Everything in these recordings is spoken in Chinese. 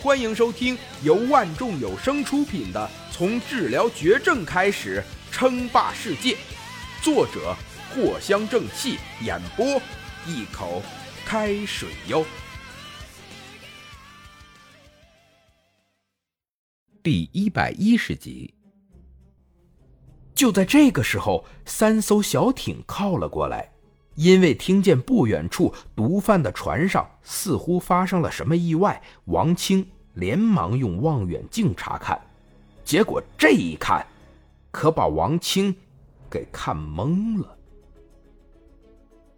欢迎收听由万众有声出品的《从治疗绝症开始称霸世界》，作者藿香正气，演播一口开水哟。第一百一十集。就在这个时候，三艘小艇靠了过来。因为听见不远处毒贩的船上似乎发生了什么意外，王清连忙用望远镜查看，结果这一看，可把王清给看懵了。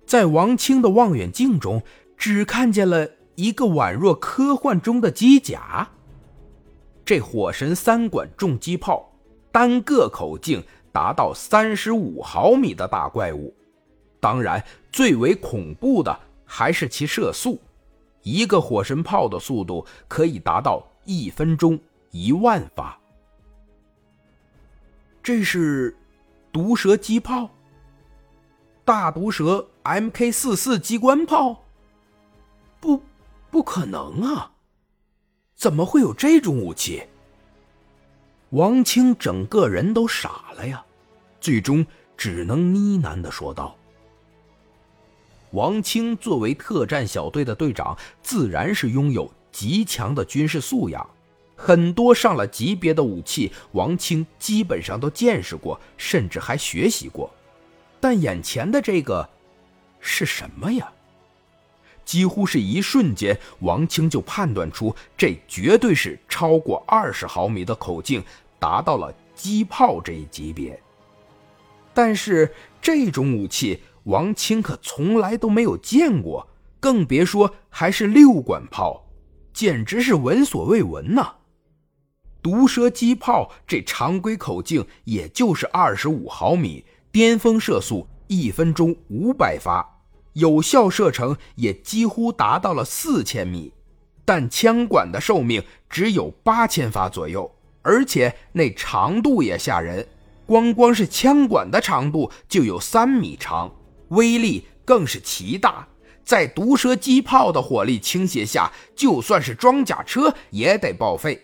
在王清的望远镜中，只看见了一个宛若科幻中的机甲。这火神三管重机炮，单个口径达到三十五毫米的大怪物。当然，最为恐怖的还是其射速，一个火神炮的速度可以达到一分钟一万发。这是毒蛇机炮，大毒蛇 Mk 四四机关炮？不，不可能啊！怎么会有这种武器？王清整个人都傻了呀，最终只能呢喃的说道。王清作为特战小队的队长，自然是拥有极强的军事素养。很多上了级别的武器，王清基本上都见识过，甚至还学习过。但眼前的这个是什么呀？几乎是一瞬间，王清就判断出这绝对是超过二十毫米的口径，达到了机炮这一级别。但是这种武器。王清可从来都没有见过，更别说还是六管炮，简直是闻所未闻呐！毒蛇机炮这常规口径也就是二十五毫米，巅峰射速一分钟五百发，有效射程也几乎达到了四千米，但枪管的寿命只有八千发左右，而且那长度也吓人，光光是枪管的长度就有三米长。威力更是奇大，在毒蛇机炮的火力倾斜下，就算是装甲车也得报废。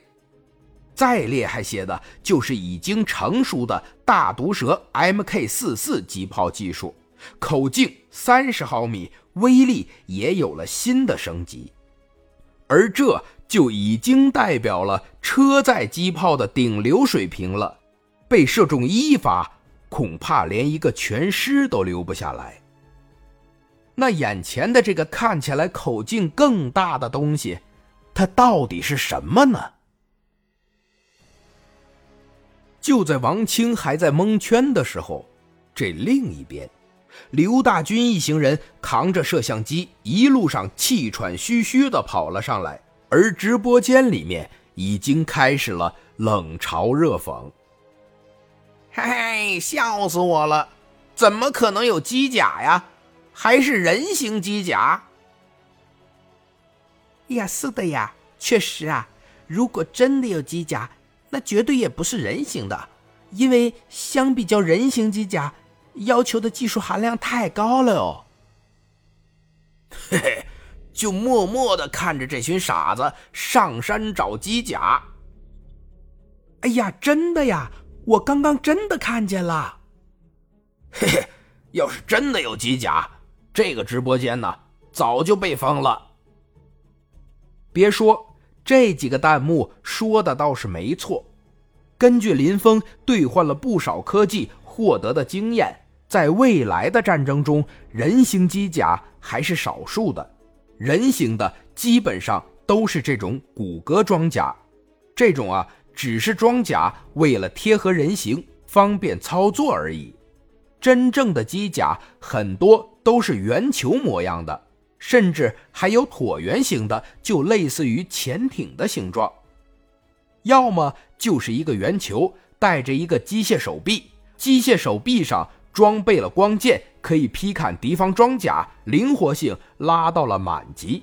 再厉害些的，就是已经成熟的大毒蛇 Mk 四四机炮技术，口径三十毫米，威力也有了新的升级。而这就已经代表了车载机炮的顶流水平了，被射中一发。恐怕连一个全尸都留不下来。那眼前的这个看起来口径更大的东西，它到底是什么呢？就在王清还在蒙圈的时候，这另一边，刘大军一行人扛着摄像机，一路上气喘吁吁的跑了上来，而直播间里面已经开始了冷嘲热讽。嘿嘿，笑死我了！怎么可能有机甲呀？还是人形机甲？呀，是的呀，确实啊。如果真的有机甲，那绝对也不是人形的，因为相比较人形机甲，要求的技术含量太高了哦。嘿嘿，就默默的看着这群傻子上山找机甲。哎呀，真的呀！我刚刚真的看见了，嘿嘿，要是真的有机甲，这个直播间呢早就被封了。别说这几个弹幕说的倒是没错，根据林峰兑换了不少科技获得的经验，在未来的战争中，人形机甲还是少数的，人形的基本上都是这种骨骼装甲，这种啊。只是装甲为了贴合人形，方便操作而已。真正的机甲很多都是圆球模样的，甚至还有椭圆形的，就类似于潜艇的形状。要么就是一个圆球，带着一个机械手臂，机械手臂上装备了光剑，可以劈砍敌方装甲，灵活性拉到了满级。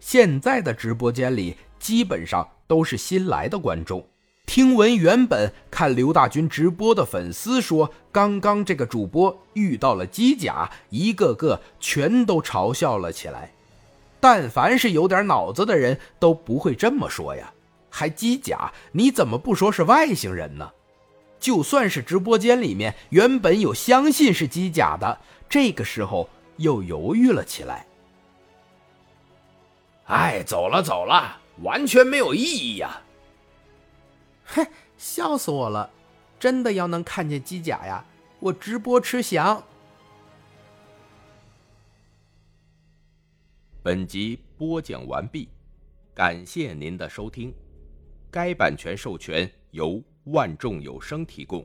现在的直播间里基本上。都是新来的观众，听闻原本看刘大军直播的粉丝说，刚刚这个主播遇到了机甲，一个个全都嘲笑了起来。但凡是有点脑子的人都不会这么说呀。还机甲？你怎么不说是外星人呢？就算是直播间里面原本有相信是机甲的，这个时候又犹豫了起来。哎，走了走了，完全没有意义呀！嘿，笑死我了！真的要能看见机甲呀，我直播吃翔。本集播讲完毕，感谢您的收听。该版权授权由万众有声提供。